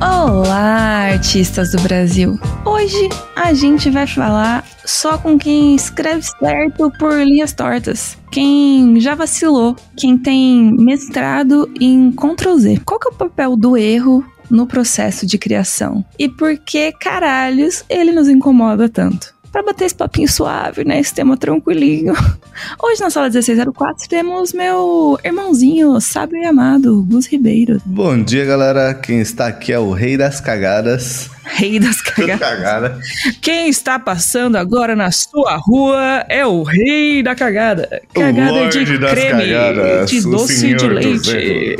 Olá, artistas do Brasil! Hoje a gente vai falar só com quem escreve certo por linhas tortas. Quem já vacilou, quem tem mestrado em Ctrl Z. Qual que é o papel do erro no processo de criação? E por que caralhos ele nos incomoda tanto? Para bater esse papinho suave, né? Esse tema tranquilinho. Hoje na sala 1604 temos meu irmãozinho, sábio e amado, Gus Ribeiro. Bom dia, galera. Quem está aqui é o Rei das Cagadas. Rei das cagadas. Cagada. Quem está passando agora na sua rua é o rei da cagada. O Cagada de das creme, cagadas, de o doce de leite.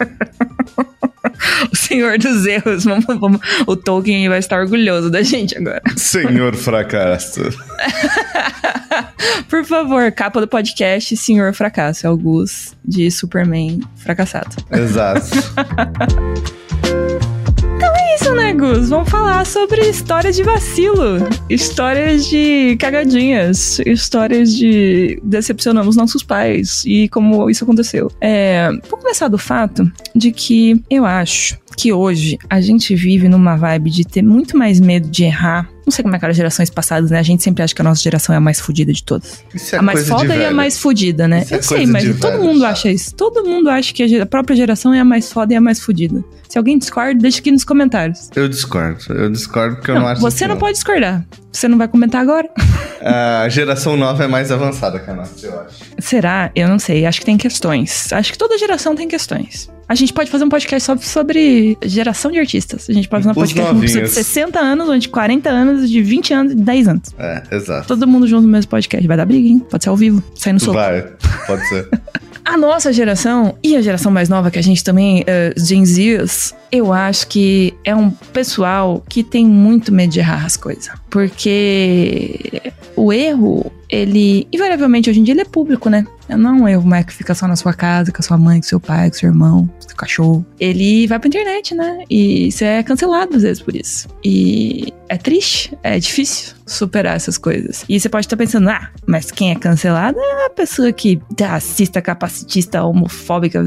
o senhor dos erros. Vamos, vamos. O Tolkien vai estar orgulhoso da gente agora. Senhor Fracasso. Por favor, capa do podcast, Senhor Fracasso. É o Gus de Superman fracassado. Exato. Gus? Vamos falar sobre histórias de vacilo, histórias de cagadinhas, histórias de decepcionamos nossos pais e como isso aconteceu. É, vou começar do fato de que eu acho que hoje a gente vive numa vibe de ter muito mais medo de errar. Não sei como é que eram as gerações passadas, né? A gente sempre acha que a nossa geração é a mais fodida de todas. Isso é a mais foda e a mais fodida, né? Isso é eu sei, coisa mas todo velho, mundo sabe? acha isso. Todo mundo acha que a própria geração é a mais foda e a mais fodida. Se alguém discorda, deixa aqui nos comentários. Eu discordo. Eu discordo porque eu Não, não acho você não pode discordar. Você não vai comentar agora? A geração nova é mais avançada que a nossa, eu acho. Será? Eu não sei. Acho que tem questões. Acho que toda geração tem questões. A gente pode fazer um podcast só sobre geração de artistas. A gente pode fazer um Os podcast com de novinhos. 60 anos, ou de 40 anos, de 20 anos, de 10 anos. É, exato. Todo mundo junto no mesmo podcast. Vai dar briga, hein? Pode ser ao vivo, sair no soco. Vai, pode ser. A nossa geração e a geração mais nova, que a gente também, uh, Gen Zs, eu acho que é um pessoal que tem muito medo de errar as coisas. Porque o erro, ele, invariavelmente, hoje em dia, ele é público, né? Não é um erro mais que fica só na sua casa, com a sua mãe, com seu pai, com seu irmão, com seu cachorro. Ele vai pra internet, né? E você é cancelado às vezes por isso. E é triste, é difícil superar essas coisas. E você pode estar pensando, ah, mas quem é cancelado é a pessoa que é racista, capacitista, homofóbica.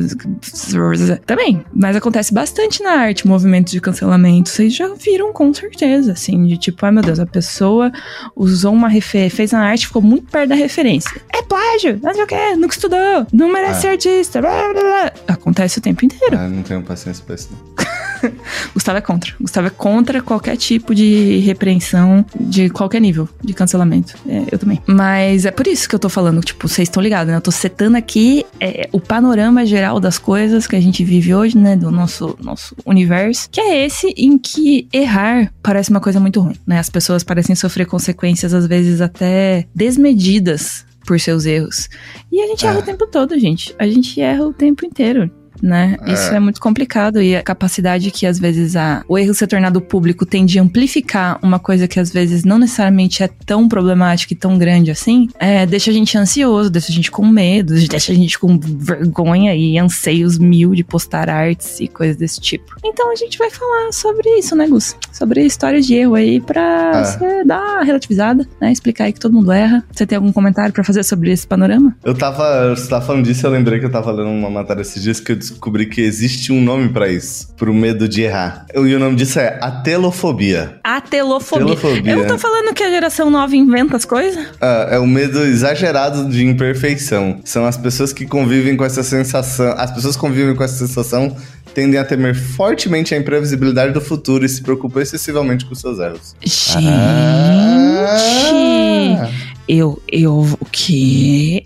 Também. Mas acontece bastante na arte, movimentos de cancelamento. Vocês já viram com certeza, assim, de tipo, ai meu Deus, a pessoa usou uma referência, fez uma arte, ficou muito perto da referência. É plágio, não sei o que, nunca estudou, não merece Ah. ser artista. Blá, blá, blá. Acontece o tempo inteiro. Ah, não tenho paciência pra isso, não. Gustavo é contra. Gustavo é contra qualquer tipo de repreensão de qualquer nível de cancelamento. É, eu também. Mas é por isso que eu tô falando, tipo, vocês estão ligados, né? Eu tô setando aqui é, o panorama geral das coisas que a gente vive hoje, né? Do nosso, nosso universo. Que é esse em que errar parece uma coisa muito ruim, né? As pessoas parecem sofrer consequências, às vezes, até desmedidas por seus erros. E a gente erra É. o tempo todo, gente. A gente erra o tempo inteiro né? É. Isso é muito complicado e a capacidade que às vezes a, o erro ser tornado público tem de amplificar uma coisa que às vezes não necessariamente é tão problemática e tão grande assim, é, deixa a gente ansioso, deixa a gente com medo, deixa a gente com vergonha e anseios mil de postar artes e coisas desse tipo. Então a gente vai falar sobre isso, né, Gus? Sobre histórias de erro aí pra É. você dar uma relativizada, né? Explicar aí que todo mundo erra. Você tem algum comentário pra fazer sobre esse panorama? Eu tava. Você tava falando disso, eu lembrei que eu tava lendo uma matéria esses dias que eu descobri que existe um nome pra isso. Pro medo de errar. E o nome disso é atelofobia. Atelofobia. Atelofobia. Eu não tô falando que a geração nova inventa as coisas? Ah, é o medo exagerado de imperfeição. São as pessoas que convivem com essa sensação. As pessoas que convivem com essa sensação tendem a temer fortemente a imprevisibilidade do futuro e se preocupam excessivamente com seus erros. Gente, Ah, eu, eu, o quê?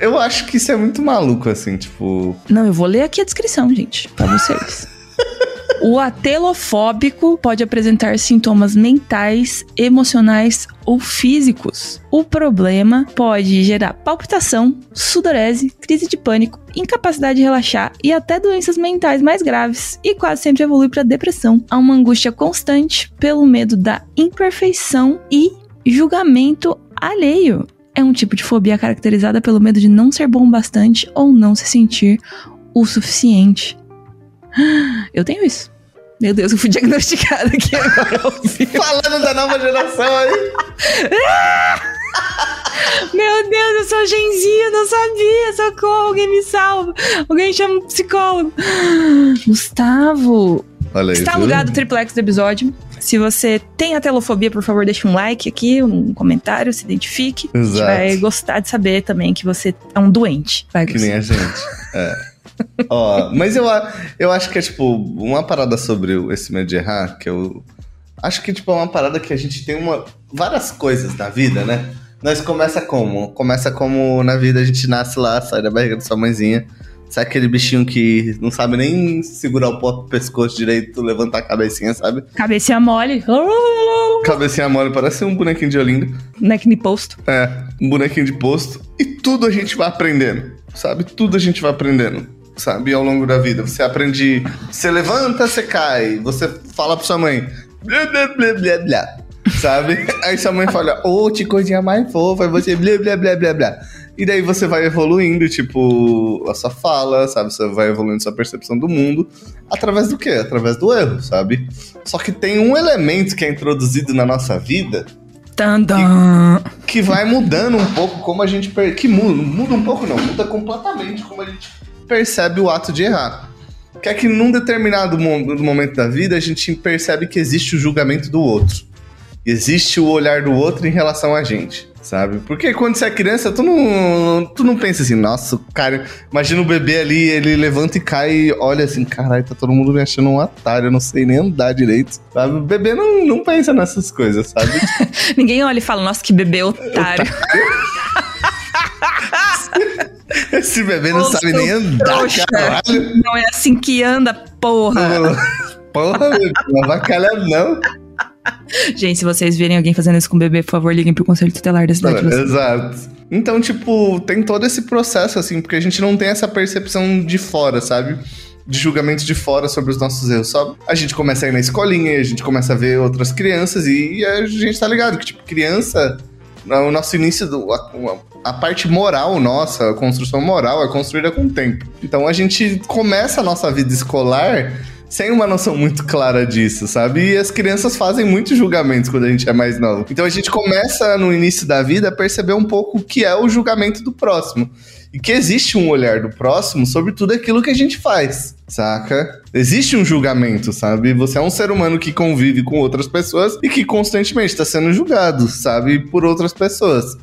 Eu acho que isso é muito maluco, assim, tipo. Não, eu vou ler aqui a descrição, gente, pra vocês. O atelofóbico pode apresentar sintomas mentais, emocionais ou físicos. O problema pode gerar palpitação, sudorese, crise de pânico, incapacidade de relaxar e até doenças mentais mais graves, e quase sempre evolui para depressão. Há uma angústia constante pelo medo da imperfeição e julgamento alheio. É um tipo de fobia caracterizada pelo medo de não ser bom bastante ou não se sentir o suficiente. Eu tenho isso. Meu Deus, eu fui diagnosticada aqui agora. Falando da nova geração aí. Meu Deus, eu sou genzinha, não sabia. Socorro, alguém me salva. Alguém chama um psicólogo. Gustavo, Olha está alugado o triplex do episódio. Se você tem a telofobia, por favor, deixe um like aqui, um comentário, se identifique. A gente Exato. vai gostar de saber também que você é um doente. Vai, Que nem a gente. É. Ó, mas eu, eu acho que é, tipo, uma parada sobre esse medo de errar, que eu acho que, tipo, é uma parada que a gente tem uma, várias coisas na vida, né? Nós começa como? Começa como na vida a gente nasce lá, sai da barriga da sua mãezinha, sai aquele bichinho que não sabe nem segurar o próprio pescoço direito, levantar a cabecinha, sabe? Cabecinha mole. Cabecinha mole, parece um bonequinho de Olinda. Neck me posto. É, um bonequinho de posto. E tudo a gente vai aprendendo, sabe? Tudo a gente vai aprendendo, sabe? Ao longo da vida. Você aprende. Você levanta, você cai. Você fala pra sua mãe. Blá, blá, blá, blá, blá. Sabe? Aí sua mãe fala, ô, que coisinha mais fofa. Aí você blá, blá, blá, blá, blá. E daí você vai evoluindo, tipo, a sua fala, sabe? Você vai evoluindo sua percepção do mundo. Através do quê? Através do erro, sabe? Só que tem um elemento que é introduzido na nossa vida Tandam. que vai mudando um pouco como a gente. Per... Que muda, muda um pouco não, muda completamente como a gente percebe o ato de errar. Que é que num determinado mo- momento da vida a gente percebe que existe o julgamento do outro. Existe o olhar do outro em relação a gente, sabe? Porque quando você é criança, tu não, tu não pensa assim, nossa, cara, imagina o bebê ali, ele levanta e cai e olha assim, caralho, tá todo mundo me achando um otário, eu não sei nem andar direito, sabe? O bebê não, não pensa nessas coisas, sabe? Ninguém olha e fala, nossa, que bebê otário. Esse bebê não sabe nem andar, trouxa. caralho. Não é assim que anda, porra. Porra, bebê, não avacalha não. Gente, se vocês virem alguém fazendo isso com o bebê, por favor, liguem pro conselho tutelar da cidade. Exato. Então, tipo, tem todo esse processo, assim, porque a gente não tem essa percepção de fora, sabe? De julgamento de fora sobre os nossos erros. Só a gente começa a ir na escolinha, a gente começa a ver outras crianças e a gente tá ligado que, tipo, criança, o nosso início, do, a, a parte moral nossa, a construção moral é construída com o tempo. Então a gente começa a nossa vida escolar sem uma noção muito clara disso, sabe? E as crianças fazem muitos julgamentos quando a gente é mais novo. Então a gente começa no início da vida a perceber um pouco o que é o julgamento do próximo. E que existe um olhar do próximo sobre tudo aquilo que a gente faz, saca? Existe um julgamento, sabe? Você é um ser humano que convive com outras pessoas e que constantemente está sendo julgado, sabe? Por outras pessoas.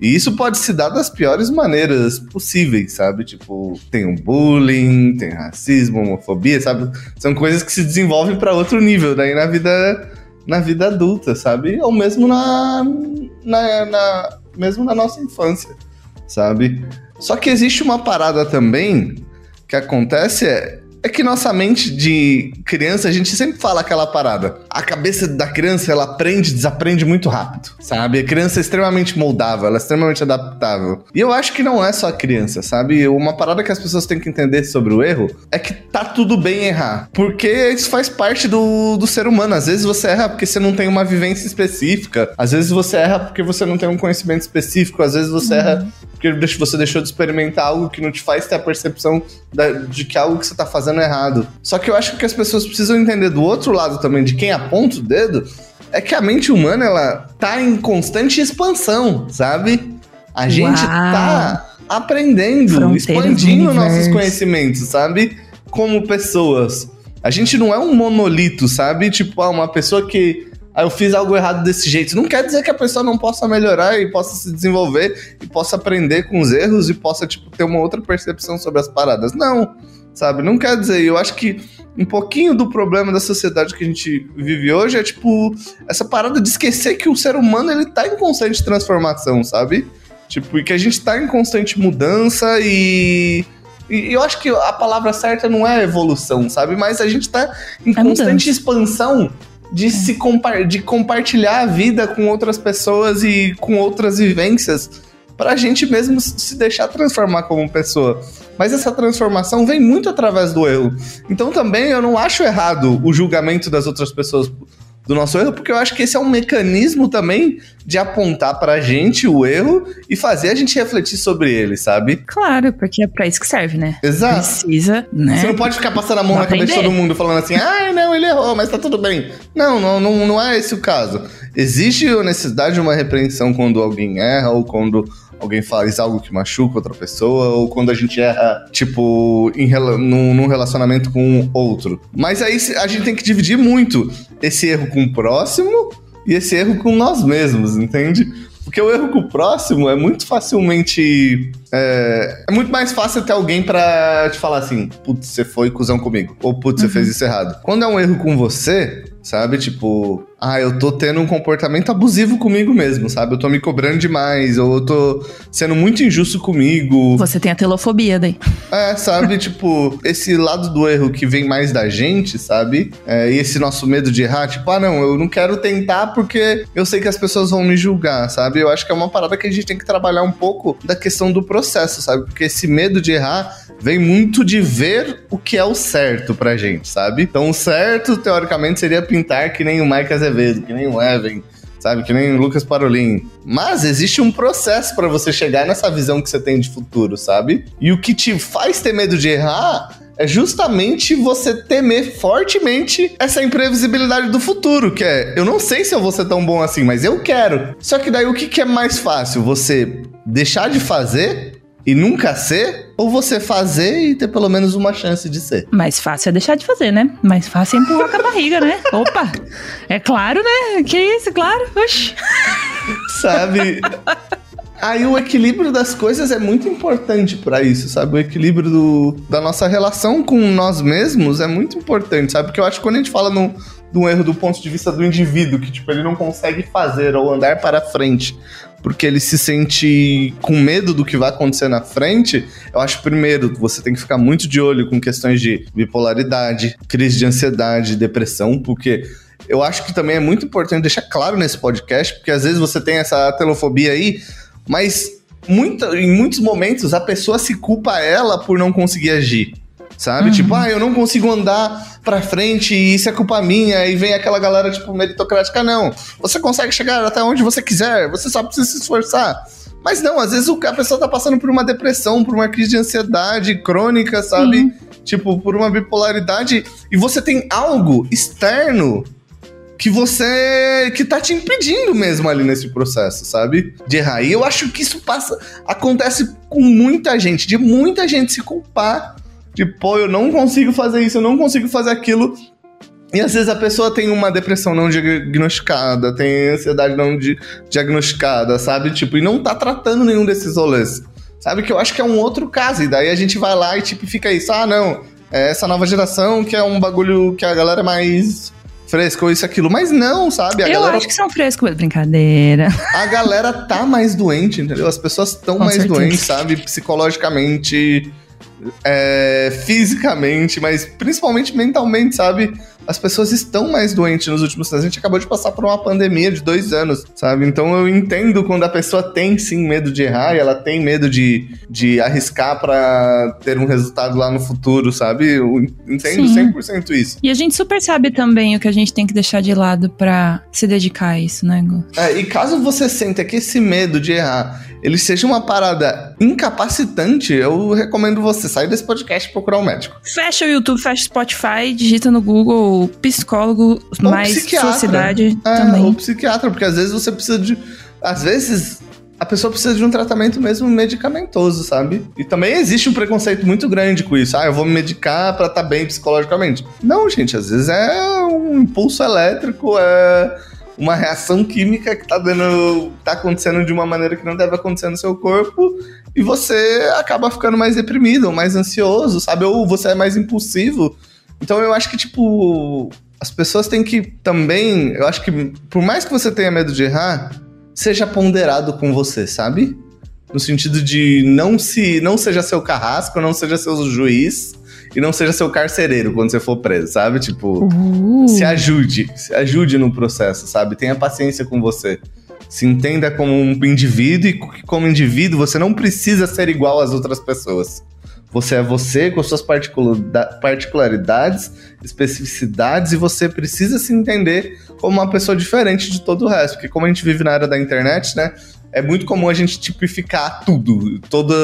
E isso pode se dar das piores maneiras possíveis, sabe? Tipo, tem um bullying, tem racismo, homofobia, sabe? São coisas que se desenvolvem para outro nível daí na vida na vida adulta, sabe? Ou mesmo na, na, na mesmo na nossa infância, sabe? Só que existe uma parada também que acontece é é que nossa mente de criança, a gente sempre fala aquela parada. A cabeça da criança, ela aprende, desaprende muito rápido, sabe? A criança é extremamente moldável, ela é extremamente adaptável. E eu acho que não é só a criança, sabe? Uma parada que as pessoas têm que entender sobre o erro é que tá tudo bem errar. Porque isso faz parte do, do ser humano. Às vezes você erra porque você não tem uma vivência específica. Às vezes você erra porque você não tem um conhecimento específico. Às vezes você erra porque você deixou de experimentar algo que não te faz ter a percepção da- de que algo que você tá fazendo é errado. Só que eu acho que as pessoas precisam entender do outro lado também, de quem aponta o dedo, é que a mente humana, ela tá em constante expansão, sabe? A gente Uau. tá aprendendo, Fronteiras do expandindo nossos conhecimentos, sabe? Como pessoas. A gente não é um monolito, sabe? Tipo, ah, uma pessoa que ah, eu fiz algo errado desse jeito. Não quer dizer que a pessoa não possa melhorar e possa se desenvolver e possa aprender com os erros e possa, tipo, ter uma outra percepção sobre as paradas. Não, sabe? Não quer dizer. Eu acho que um pouquinho do problema da sociedade que a gente vive hoje é, tipo, essa parada de esquecer que o ser humano, ele tá em constante transformação, sabe? Tipo, e que a gente tá em constante mudança e... E eu acho que a palavra certa não é evolução, sabe? Mas a gente tá em É constante mudança. expansão de se compa de compartilhar a vida com outras pessoas e com outras vivências pra gente mesmo se deixar transformar como pessoa. Mas essa transformação vem muito através do erro. Então também eu não acho errado o julgamento das outras pessoas do nosso erro, porque eu acho que esse é um mecanismo também de apontar pra gente o erro e fazer a gente refletir sobre ele, sabe? Claro, porque é pra isso que serve, né? Exato. Precisa, né? Você não pode ficar passando a mão na cabeça de aprender. todo mundo falando assim, ah, não, ele errou, mas tá tudo bem. Não, não, não, não é esse o caso. existe a necessidade de uma repreensão quando alguém erra ou quando alguém faz algo que machuca outra pessoa, ou quando a gente erra, tipo, em, num, num relacionamento com outro. Mas aí a gente tem que dividir muito esse erro com o próximo e esse erro com nós mesmos, entende? Porque o erro com o próximo é muito facilmente. É, é muito mais fácil ter alguém para te falar assim: putz, você foi cuzão comigo. Ou putz, uhum. você fez isso errado. Quando é um erro com você, sabe? Tipo, ah, eu tô tendo um comportamento abusivo comigo mesmo, sabe? Eu tô me cobrando demais, ou eu tô sendo muito injusto comigo. Você tem a telofobia daí. É, sabe? tipo, esse lado do erro que vem mais da gente, sabe? É, e esse nosso medo de errar, tipo, ah, não, eu não quero tentar porque eu sei que as pessoas vão me julgar, sabe? Eu acho que é uma parada que a gente tem que trabalhar um pouco da questão do processo, sabe? Porque esse medo de errar vem muito de ver o que é o certo pra gente, sabe? Então, o certo, teoricamente, seria pintar que nem o Mike Azevedo, que nem o Evan, sabe? Que nem o Lucas Parolin. Mas existe um processo para você chegar nessa visão que você tem de futuro, sabe? E o que te faz ter medo de errar é justamente você temer fortemente essa imprevisibilidade do futuro, que é, eu não sei se eu vou ser tão bom assim, mas eu quero. Só que daí o que, que é mais fácil? Você deixar de fazer e nunca ser, ou você fazer e ter pelo menos uma chance de ser. Mais fácil é deixar de fazer, né? Mais fácil é empurrar com a barriga, né? Opa! É claro, né? Que isso, claro. Oxi. Sabe? Aí o equilíbrio das coisas é muito importante para isso, sabe? O equilíbrio do, da nossa relação com nós mesmos é muito importante, sabe? Porque eu acho que quando a gente fala no, de um erro do ponto de vista do indivíduo, que tipo, ele não consegue fazer ou andar para frente porque ele se sente com medo do que vai acontecer na frente, eu acho primeiro você tem que ficar muito de olho com questões de bipolaridade, crise de ansiedade, depressão, porque eu acho que também é muito importante deixar claro nesse podcast, porque às vezes você tem essa telofobia aí, mas muita, em muitos momentos a pessoa se culpa ela por não conseguir agir sabe? Tipo, uhum. Tipo, ah, eu não consigo andar pra frente e isso é culpa minha. E vem aquela galera, tipo, meritocrática. Não, você consegue chegar até onde você quiser, você só precisa se esforçar. Mas não, às vezes a pessoa tá passando por uma depressão, por uma crise de ansiedade crônica, sabe? Uhum. Tipo, por uma bipolaridade. E você tem algo externo que você. que tá te impedindo mesmo ali nesse processo, sabe? De errar. E eu acho que isso passa. acontece com muita gente, de muita gente se culpar Tipo, pô, eu não consigo fazer isso, eu não consigo fazer aquilo. E às vezes a pessoa tem uma depressão não diagnosticada, tem ansiedade não di diagnosticada, sabe? Tipo, e não tá tratando nenhum desses rolês. Sabe? Que eu acho que é um outro caso. E daí a gente vai lá e tipo fica isso, ah, não, é essa nova geração que é um bagulho que a galera é mais fresco ou isso aquilo. Mas não, sabe? A eu galera... acho que são frescos, brincadeira. A galera tá mais doente, entendeu? As pessoas estão mais certeza. doentes, sabe? Psicologicamente é, fisicamente, mas principalmente mentalmente, sabe? As pessoas estão mais doentes nos últimos anos. A gente acabou de passar por uma pandemia de dois anos, sabe? Então eu entendo quando a pessoa tem sim medo de errar e ela tem medo de, de arriscar para ter um resultado lá no futuro, sabe? Eu entendo sim. 100% isso. E a gente super sabe também o que a gente tem que deixar de lado para se dedicar a isso, né, Gu? É, e caso você sinta que esse medo de errar ele seja uma parada incapacitante, eu recomendo você sair desse podcast e procurar um médico. Fecha o YouTube, fecha o Spotify, digita no Google psicólogo ou mais psiquiatra. sociedade é, também. Ou psiquiatra, porque às vezes você precisa de. Às vezes a pessoa precisa de um tratamento mesmo medicamentoso, sabe? E também existe um preconceito muito grande com isso. Ah, eu vou me medicar para estar tá bem psicologicamente. Não, gente, às vezes é um impulso elétrico, é uma reação química que tá dando. tá acontecendo de uma maneira que não deve acontecer no seu corpo, e você acaba ficando mais deprimido, mais ansioso, sabe? Ou você é mais impulsivo. Então eu acho que, tipo, as pessoas têm que também. Eu acho que, por mais que você tenha medo de errar, seja ponderado com você, sabe? No sentido de não se não seja seu carrasco, não seja seu juiz, e não seja seu carcereiro quando você for preso, sabe? Tipo, uh. se ajude, se ajude no processo, sabe? Tenha paciência com você. Se entenda como um indivíduo e como indivíduo você não precisa ser igual às outras pessoas. Você é você com suas particularidades, especificidades e você precisa se entender como uma pessoa diferente de todo o resto. Porque como a gente vive na era da internet, né? É muito comum a gente tipificar tudo, toda,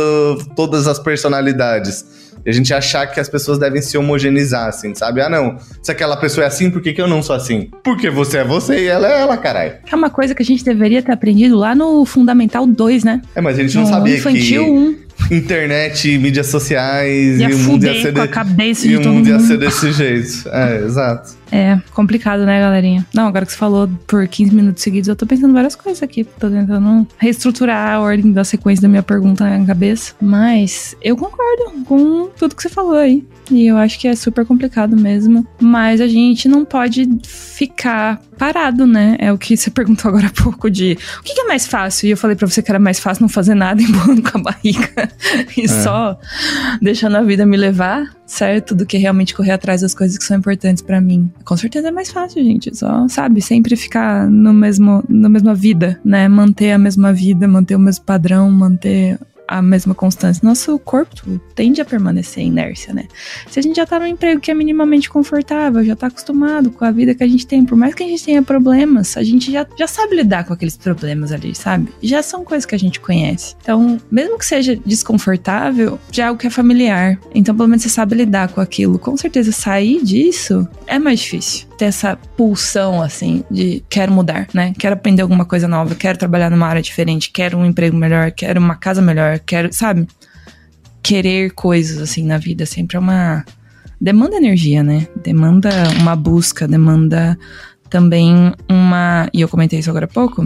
todas as personalidades E a gente achar que as pessoas devem se homogeneizar, assim, sabe? Ah, não, se aquela pessoa é assim, por que, que eu não sou assim? Porque você é você e ela é ela, caralho. É uma coisa que a gente deveria ter aprendido lá no Fundamental 2, né? É, mas a gente não no sabia Infantil que 1. Internet, mídias sociais Ia e o mundo ia ser com a cabeça e de o todo mundo ia mundo. ser desse jeito. É, exato. É, complicado, né, galerinha? Não, agora que você falou por 15 minutos seguidos, eu tô pensando várias coisas aqui. Tô tentando reestruturar a ordem da sequência da minha pergunta na cabeça. Mas eu concordo com tudo que você falou aí. E eu acho que é super complicado mesmo. Mas a gente não pode ficar parado, né? É o que você perguntou agora há pouco de o que que é mais fácil? E eu falei pra você que era mais fácil não fazer nada empurrando com a barriga e só deixando a vida me levar, certo? Do que realmente correr atrás das coisas que são importantes pra mim. Com certeza é mais fácil, gente. Só, sabe, sempre ficar no mesmo, na mesma vida, né? Manter a mesma vida, manter o mesmo padrão, manter a mesma constância. Nosso corpo tende a permanecer em inércia, né? Se a gente já tá num emprego que é minimamente confortável, já tá acostumado com a vida que a gente tem, por mais que a gente tenha problemas, a gente já, já sabe lidar com aqueles problemas ali, sabe? Já são coisas que a gente conhece. Então, mesmo que seja desconfortável, já é algo que é familiar. Então, pelo menos você sabe lidar com aquilo. Com certeza, sair disso é mais difícil. Ter essa pulsão, assim, de quero mudar, né? Quero aprender alguma coisa nova, quero trabalhar numa área diferente, quero um emprego melhor, quero uma casa melhor, quero, sabe? Querer coisas, assim, na vida sempre é uma. Demanda energia, né? Demanda uma busca, demanda também uma. E eu comentei isso agora há pouco.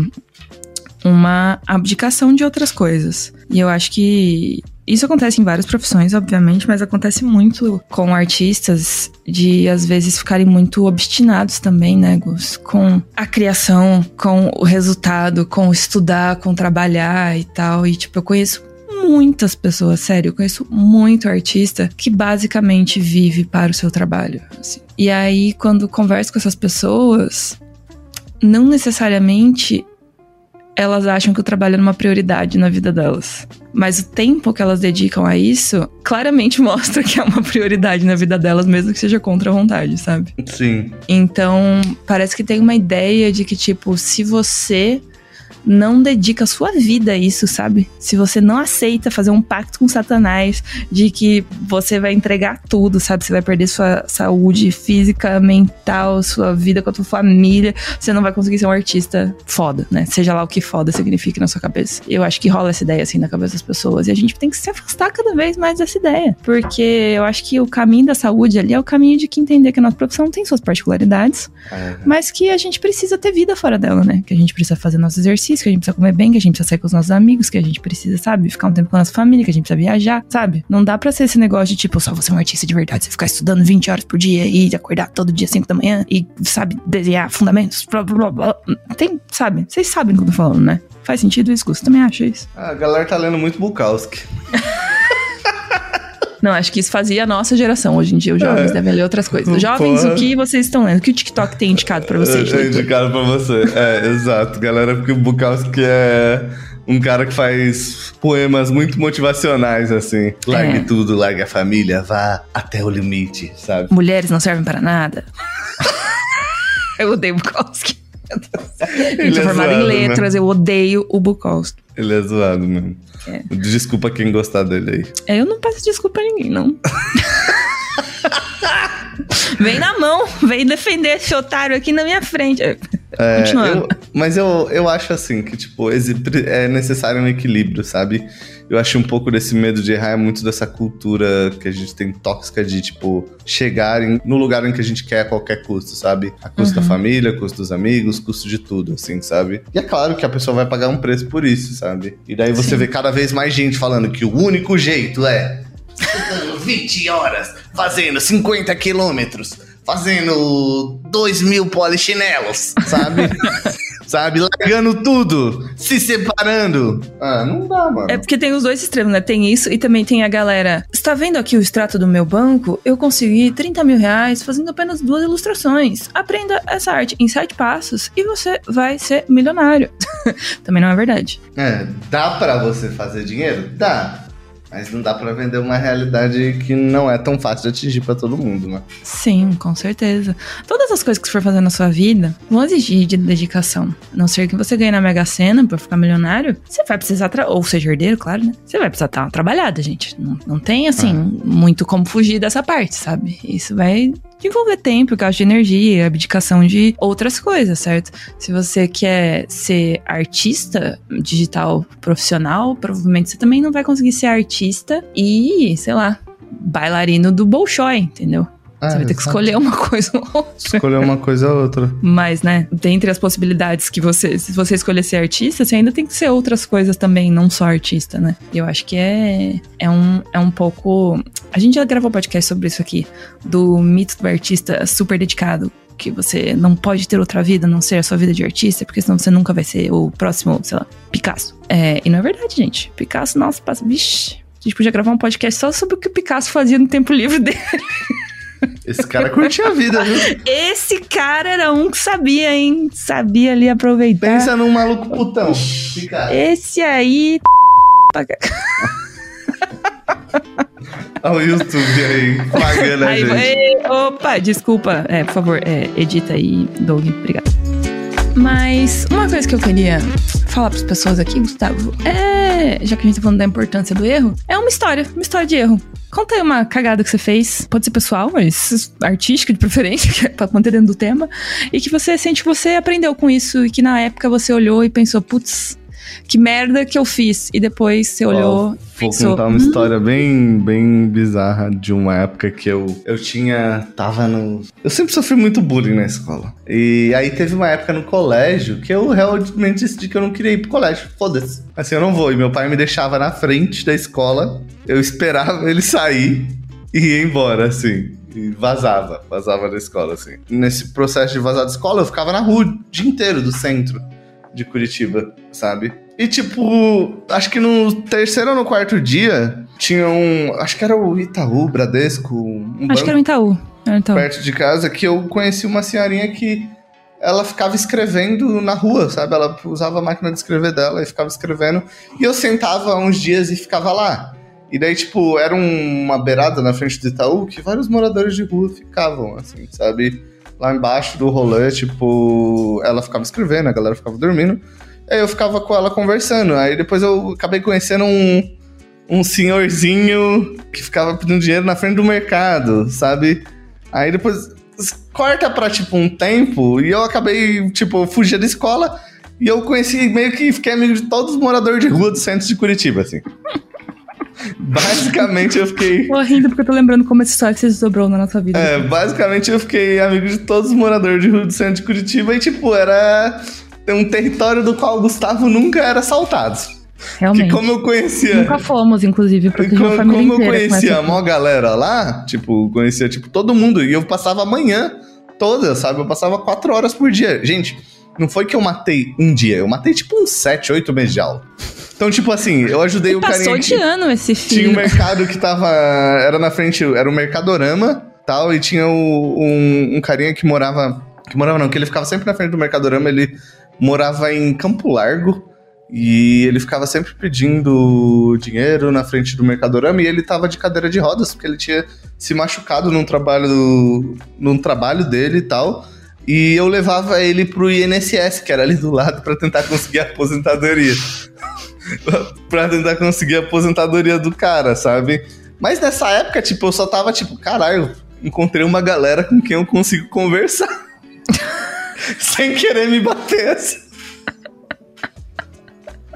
Uma abdicação de outras coisas. E eu acho que isso acontece em várias profissões, obviamente, mas acontece muito com artistas de às vezes ficarem muito obstinados também, né, Gus? Com a criação, com o resultado, com estudar, com trabalhar e tal. E tipo, eu conheço muitas pessoas, sério, eu conheço muito artista que basicamente vive para o seu trabalho. assim. E aí, quando converso com essas pessoas, não necessariamente elas acham que o trabalho é uma prioridade na vida delas. Mas o tempo que elas dedicam a isso claramente mostra que é uma prioridade na vida delas, mesmo que seja contra a vontade, sabe? Sim. Então, parece que tem uma ideia de que, tipo, se você não dedica sua vida a isso, sabe? Se você não aceita fazer um pacto com Satanás de que você vai entregar tudo, sabe? Você vai perder sua saúde física, mental, sua vida com a tua família, você não vai conseguir ser um artista foda, né? Seja lá o que foda signifique na sua cabeça. Eu acho que rola essa ideia assim na cabeça das pessoas e a gente tem que se afastar cada vez mais dessa ideia, porque eu acho que o caminho da saúde ali é o caminho de que entender que a nossa profissão tem suas particularidades, É. mas que a gente precisa ter vida fora dela, né? Que a gente precisa fazer nossos exercícios, que a gente precisa comer bem, que a gente precisa sair com os nossos amigos, que a gente precisa, sabe, ficar um tempo com a nossa família, que a gente precisa viajar, sabe? Não dá pra ser esse negócio de tipo, só você é um artista de verdade, você ficar estudando 20 horas por dia e acordar todo dia 5 da manhã e, sabe, desenhar fundamentos, blá blá blá. Tem, sabe? Vocês sabem do que eu tô falando, né? Faz sentido isso? Você também acha isso? A galera tá lendo muito Bukowski. Não, acho que isso fazia a nossa geração. Hoje em dia, os jovens É. devem ler outras coisas. Jovens, Porra. o que vocês estão lendo? O que o TikTok tem indicado pra vocês? Leitor? indicado pra você. É, exato. Galera, porque o Bukowski é um cara que faz poemas muito motivacionais, assim. Largue É. tudo, largue a família, vá até o limite, sabe? Mulheres não servem para nada. eu odeio Bukowski. Ele é formada em zoado, né? letras, eu odeio o Bukowski. Ele é zoado mesmo. É. Desculpa quem gostar dele aí. É, Eu não peço desculpa a ninguém, não. vem na mão, vem defender esse otário aqui na minha frente. É, Continuando. eu- mas eu, eu acho assim que, tipo, é necessário um equilíbrio, sabe? Eu acho um pouco desse medo de errar é muito dessa cultura que a gente tem tóxica de, tipo, chegar em- no lugar em que a gente quer a qualquer custo, sabe? A custo da Uhum. família, custo dos amigos, custo de tudo, assim, sabe? E é claro que a pessoa vai pagar um preço por isso, sabe? E daí você Sim. vê cada vez mais gente falando que o único jeito é estudando 20 horas, fazendo 50 quilômetros, fazendo 2 mil polichinelos, sabe? sabe? Largando tudo, se separando. Ah, não dá, mano. É porque tem os dois extremos, né? Tem isso e também tem a galera. Está vendo aqui o extrato do meu banco? Eu consegui 30 mil reais fazendo apenas duas ilustrações. Aprenda essa arte em sete passos e você vai ser milionário. também não é verdade. É, dá pra você fazer dinheiro? Dá. Mas não dá pra vender uma realidade que não é tão fácil de atingir pra todo mundo, né? Sim, com certeza. Todas as coisas que você for fazer na sua vida vão exigir de dedicação. A não ser que você ganhe na Mega Sena pra ficar milionário, você vai precisar, ou seja herdeiro, claro, né? Você vai precisar estar uma trabalhada, gente. Não, não tem, assim, muito como fugir dessa parte, sabe? Isso vai envolver tempo, gasto de energia, abdicação de outras coisas, certo? Se você quer ser artista digital profissional, provavelmente você também não vai conseguir ser artista e, sei lá, bailarino do Bolshoi, entendeu? Ah, Você vai ter que escolher uma coisa ou outra. Escolher uma coisa ou outra. Mas, né, dentre as possibilidades que você, se você escolher ser artista, você ainda tem que ser outras coisas também, não só artista, né? E eu acho que é, é, um, é um pouco. A gente já gravou podcast sobre isso aqui, do mito do artista super dedicado. Que você não pode ter outra vida a não ser a sua vida de artista, porque senão você nunca vai ser o próximo, sei lá, Picasso. É, e não é verdade, gente. Picasso, nossa, passa. Vixe. A gente podia gravar um podcast só sobre o que o Picasso fazia no tempo livre dele. Esse cara curtia a vida, viu? Esse cara era um que sabia, hein? Sabia ali aproveitar. Pensa num maluco putão. Fica. Esse aí. Olha o YouTube aí, pagando a aí gente. ei, opa, desculpa. É, por favor, é, edita aí, Doug. Obrigada. Mas uma coisa que eu queria falar para as pessoas aqui, Gustavo, é. Já que a gente tá falando da importância do erro, é uma história, uma história de erro. Conta aí uma cagada que você fez, pode ser pessoal, mas artística de preferência, que é pra manter dentro do tema, e que você sente que você aprendeu com isso e que na época você olhou e pensou, putz, que merda que eu fiz. E depois você olhou, Vou pensou, contar uma "Hum, história bem, bem bizarra de uma época que eu, eu tinha. Tava no. Eu sempre sofri muito bullying na escola. E aí teve uma época no colégio que eu realmente decidi que eu não queria ir pro colégio. Foda-se. Assim, eu não vou. E meu pai me deixava na frente da escola. Eu esperava ele sair e ia embora, assim. E vazava, vazava da escola, assim. Nesse processo de vazar da escola, eu ficava na rua o dia inteiro do centro de Curitiba, sabe? E tipo, acho que no terceiro ou no quarto dia tinha um. Acho que era o Itaú, Bradesco, um Acho que era o Itaú. Era o Itaú. perto de casa que eu conheci uma senhorinha que ela ficava escrevendo na rua, sabe? Ela usava a máquina de escrever dela e ficava escrevendo. E eu sentava uns dias e ficava lá. E daí, tipo, era um- uma beirada na frente do Itaú que vários moradores de rua ficavam, assim, sabe? Lá embaixo do rolê, tipo, ela ficava escrevendo, a galera ficava dormindo. Aí eu ficava com ela conversando. Aí depois eu acabei conhecendo um, um senhorzinho que ficava pedindo dinheiro na frente do mercado, sabe? Aí depois corta pra, tipo, um tempo e eu acabei, tipo, fugir da escola e eu conheci meio que fiquei amigo de todos os moradores de rua do centro de Curitiba, assim. Basicamente eu fiquei. Tô rindo porque eu tô lembrando como essa história se desdobrou na nossa vida. É, basicamente eu fiquei amigo de todos os moradores de rua do centro de Curitiba e, tipo, era um território do qual o Gustavo nunca era assaltado. Realmente. Que como eu conhecia. Nunca fomos, inclusive, a Como, família como eu com conhecia essa- a maior galera lá, tipo, conhecia tipo todo mundo, e eu passava a manhã toda, sabe? Eu passava quatro horas por dia. Gente, não foi que eu matei um dia, eu matei tipo uns sete, oito meses de aula. Então, tipo assim, eu ajudei o Passou carinha de que ano esse tinha um mercado que tava. Era na frente, era o Mercadorama tal, e tinha o- um, um carinha que morava. Que morava não, que ele ficava sempre na frente do Mercadorama, ele morava em Campo Largo. E ele ficava sempre pedindo dinheiro na frente do Mercadorama e ele tava de cadeira de rodas, porque ele tinha se machucado num trabalho, num trabalho dele e tal. E eu levava ele pro INSS, que era ali do lado, pra tentar conseguir a aposentadoria. pra tentar conseguir a aposentadoria do cara, sabe? Mas nessa época, tipo, eu só tava tipo, caralho, encontrei uma galera com quem eu consigo conversar. Sem querer me bater assim.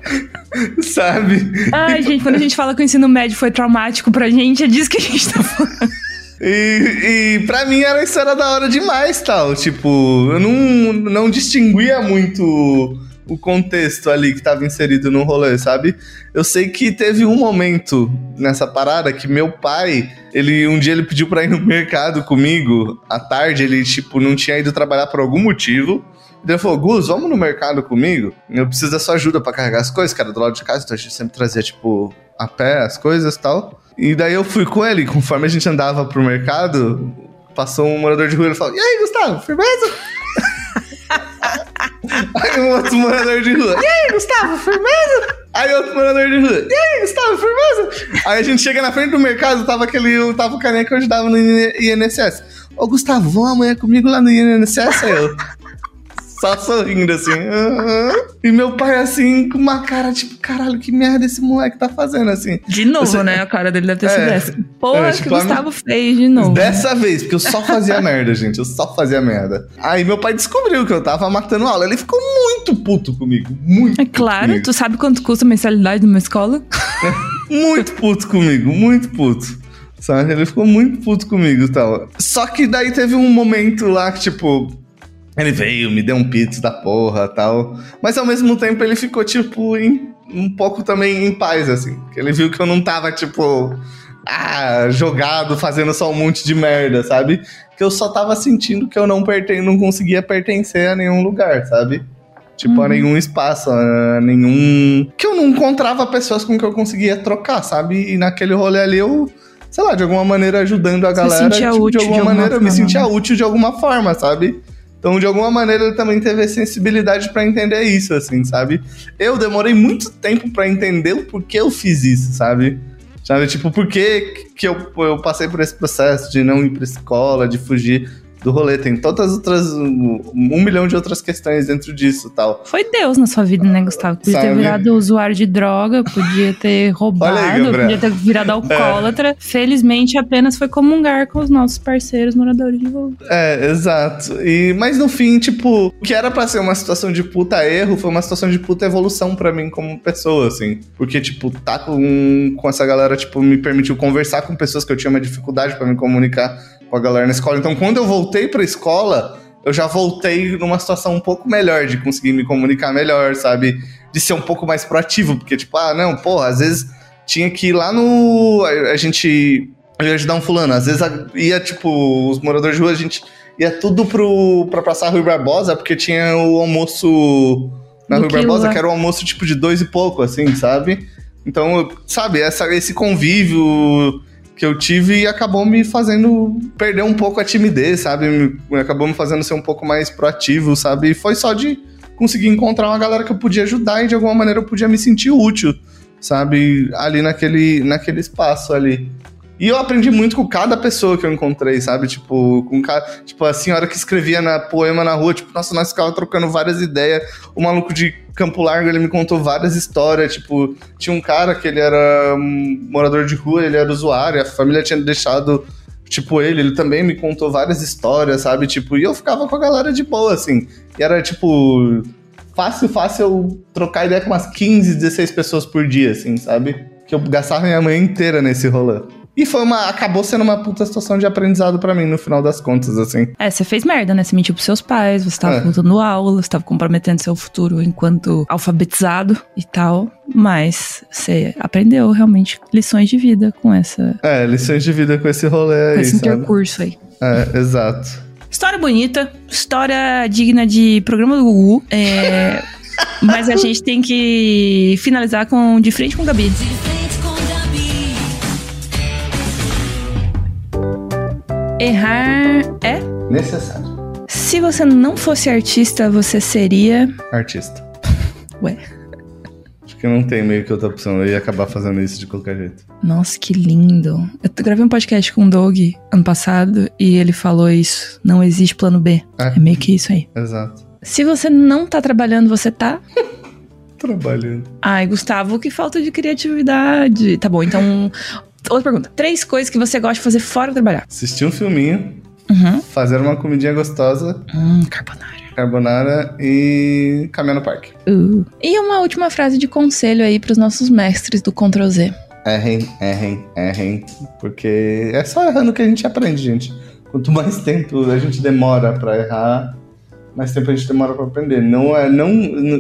Sabe? Ai, gente, quando a gente fala que o ensino médio foi traumático pra gente, é disso que a gente tá falando. E, e pra mim era uma história da hora demais, tal. Tipo, eu não, não distinguia muito o contexto ali que tava inserido no rolê, sabe? Eu sei que teve um momento nessa parada que meu pai, ele um dia ele pediu pra ir no mercado comigo, à tarde ele, tipo, não tinha ido trabalhar por algum motivo. Ele falou, Gus, vamos no mercado comigo? Eu preciso da sua ajuda pra carregar as coisas, cara, do lado de casa, então a gente sempre trazia, tipo, a pé as coisas e tal. E daí eu fui com ele, conforme a gente andava pro mercado, passou um morador de rua e ele falou: E aí, Gustavo, firmeza? Aí um outro morador de rua: E aí, Gustavo, firmeza? Aí outro morador de rua, e aí, Gustavo, firmeza? Aí a gente chega na frente do mercado, tava aquele, tava o carinha que eu ajudava no INSS. Ô, Gustavo, vamos amanhã comigo lá no INSS? Aí eu, só sorrindo assim. "Aham." E meu pai assim, com uma cara tipo, caralho, que merda esse moleque tá fazendo assim. De novo, né? A cara dele deve ter sido É. essa. Porra, É, que tipo, o a Gustavo fez de novo. Dessa vez, porque eu só fazia merda, gente. Eu só fazia merda. Aí meu pai descobriu que eu tava matando aula. Ele ficou muito puto comigo. Muito. É claro, comigo. tu sabe quanto custa a mensalidade numa escola? Muito puto comigo, muito puto. Sabe? Ele ficou muito puto comigo e tal. Só que daí teve um momento lá que, tipo, ele veio, me deu um pizza da porra tal. Mas ao mesmo tempo ele ficou, tipo, em- um pouco também em paz, assim. Ele viu que eu não tava, tipo, ah, jogado, fazendo só um monte de merda, sabe? Que eu só tava sentindo que eu não, perten não conseguia pertencer a nenhum lugar, sabe? Tipo, a Uhum. nenhum espaço, a nenhum. Que eu não encontrava pessoas com que eu conseguia trocar, sabe? E naquele rolê ali eu, sei lá, de alguma maneira ajudando a Você galera. sentia tipo, útil de alguma de alguma maneira, eu me forma, sentia útil de alguma forma, sabe? Então, de alguma maneira, ele também teve a sensibilidade pra entender isso, assim, sabe? Eu demorei muito tempo pra entender o porquê eu fiz isso, sabe? Sabe, tipo, por que que eu, eu passei por esse processo de não ir pra escola, de fugir do rolê. Tem todas outras. Um, milhão de outras questões dentro disso tal. Foi Deus na sua vida, né, Gustavo? Podia ter Sabe? virado usuário de droga, podia ter roubado, aí, podia ter virado alcoólatra. Felizmente, apenas foi comungar com os nossos parceiros moradores de rua. É, exato. E, mas no fim, tipo, o que era pra ser uma situação de puta erro foi uma situação de puta evolução pra mim como pessoa, assim. Porque, tipo, tá com, com essa galera, tipo, me permitiu conversar com pessoas que eu tinha uma dificuldade pra me comunicar com a galera na escola. Então, quando eu voltei pra escola, eu já voltei numa situação um pouco melhor de conseguir me comunicar melhor, sabe? De ser um pouco mais proativo, porque, tipo, ah, não, porra, às vezes tinha que ir lá no. A, a gente. Eu ia ajudar um fulano. Às vezes a- ia, tipo, os moradores de rua, a gente ia tudo pro, pra passar Rui Barbosa, porque tinha o almoço na Do Rui Barbosa, que era um almoço tipo de dois e pouco, assim, sabe? Então, sabe, essa, esse convívio que eu tive acabou me fazendo perder um pouco a timidez, sabe? Acabou me fazendo ser um pouco mais proativo, sabe? E foi só de conseguir encontrar uma galera que eu podia ajudar e de alguma maneira eu podia me sentir útil, sabe? Ali naquele, naquele espaço ali. E eu aprendi muito com cada pessoa que eu encontrei, sabe? Tipo, com ca... tipo a senhora que escrevia na poema na rua, tipo, nossa, nós ficava trocando várias ideias. O maluco de Campo Largo, ele me contou várias histórias, tipo, tinha um cara que ele era morador de rua, ele era usuário, a família tinha deixado tipo ele, ele também me contou várias histórias, sabe? Tipo, e eu ficava com a galera de boa assim. E era tipo fácil, fácil eu trocar ideia com umas 15, 16 pessoas por dia, assim, sabe? Que eu gastava minha manhã inteira nesse rolê. E foi uma. Acabou sendo uma puta situação de aprendizado pra mim, no final das contas, assim. É, você fez merda, né? Você mentiu pros seus pais, você tava É. faltando aula, você tava comprometendo seu futuro enquanto alfabetizado e tal. Mas você aprendeu realmente lições de vida com essa. É, lições de vida com esse rolê Com aí, esse sabe? intercurso aí. É, exato. História bonita, história digna de programa do Gugu. É, mas a gente tem que finalizar com De Frente com o Gabi. De frente Errar é. Necessário. Se você não fosse artista, você seria. Artista. Ué. Acho que não tem meio que outra opção. Eu ia acabar fazendo isso de qualquer jeito. Nossa, que lindo. Eu gravei um podcast com o Doug ano passado e ele falou isso. Não existe plano B. É. É meio que isso aí. Exato. Se você não tá trabalhando, você tá. Trabalhando. Ai, Gustavo, que falta de criatividade. Tá bom, então. Outra pergunta. Três coisas que você gosta de fazer fora de trabalhar. Assistir um filminho, Uhum. fazer uma comidinha gostosa, Hum, carbonara. carbonara e caminhar no parque. Uh. E uma última frase de conselho aí pros nossos mestres do Ctrl Z. Errem, errem, errem. Porque é só errando que a gente aprende, gente. Quanto mais tempo a gente demora pra errar, mais tempo a gente demora pra aprender. Não é, não,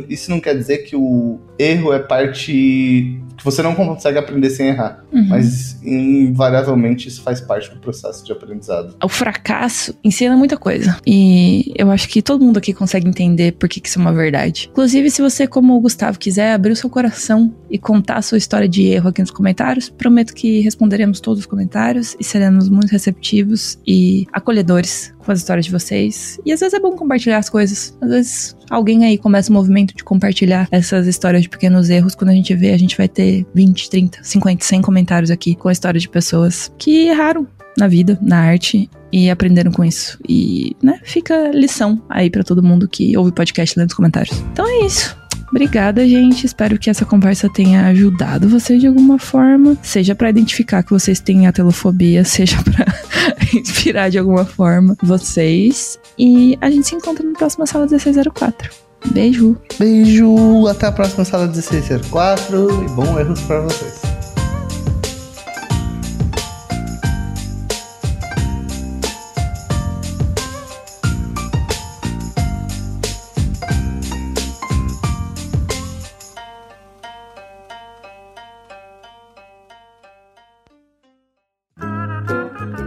isso não quer dizer que o erro é parte que você não consegue aprender sem errar, Uhum. mas invariavelmente isso faz parte do processo de aprendizado. O fracasso ensina muita coisa. E eu acho que todo mundo aqui consegue entender por que, que isso é uma verdade. Inclusive, se você, como o Gustavo, quiser abrir o seu coração e contar a sua história de erro aqui nos comentários. Prometo que responderemos todos os comentários e seremos muito receptivos e acolhedores com as histórias de vocês. E às vezes é bom compartilhar as coisas. Às vezes alguém aí começa o movimento de compartilhar essas histórias de pequenos erros. Quando a gente vê, a gente vai ter 20, 30, 50, 100 comentários aqui com a história de pessoas que erraram na vida, na arte e aprenderam com isso. E, né, fica lição aí pra todo mundo que ouve o podcast lendo os comentários. Então é isso. Obrigada, gente. Espero que essa conversa tenha ajudado vocês de alguma forma. Seja pra identificar que vocês têm a telofobia, seja pra inspirar de alguma forma vocês. E a gente se encontra na próxima sala 1604. Beijo! Beijo, até a próxima sala 1604 e bom erros pra vocês.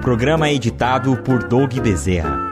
Programa editado por Doug Bezerra.